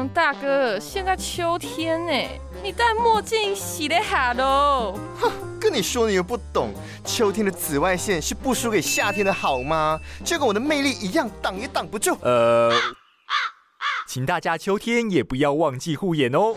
嗯，大哥，现在秋天呢，你戴墨镜洗得好喽。哼，跟你说你又不懂，秋天的紫外线是不输给夏天的好吗？就跟我的魅力一样，挡也挡不住。呃，请大家秋天也不要忘记护眼哦。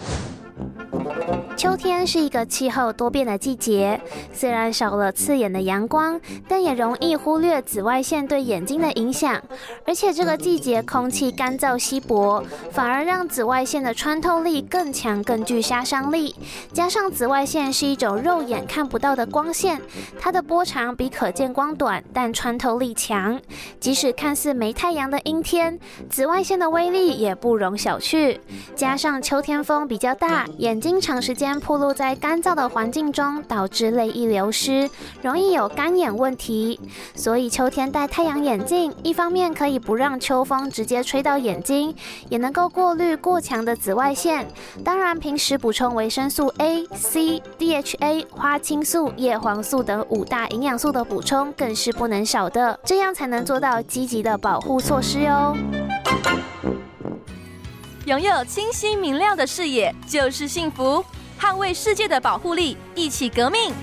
秋天是一个气候多变的季节，虽然少了刺眼的阳光，但也容易忽略紫外线对眼睛的影响。而且这个季节空气干燥稀薄，反而让紫外线的穿透力更强，更具杀伤力。加上紫外线是一种肉眼看不到的光线，它的波长比可见光短，但穿透力强。即使看似没太阳的阴天，紫外线的威力也不容小觑。加上秋天风比较大，眼睛长时间暴露在干燥的环境中，导致泪液流失，容易有干眼问题。所以秋天戴太阳眼镜，一方面可以不让秋风直接吹到眼睛，也能够过滤过强的紫外线。当然，平时补充维生素 A、C、DHA、花青素、叶黄素等五大营养素的补充更是不能少的，这样才能做到积极的保护措施哟。拥有清晰明亮的视野就是幸福。捍卫世界的保护力，一起革命！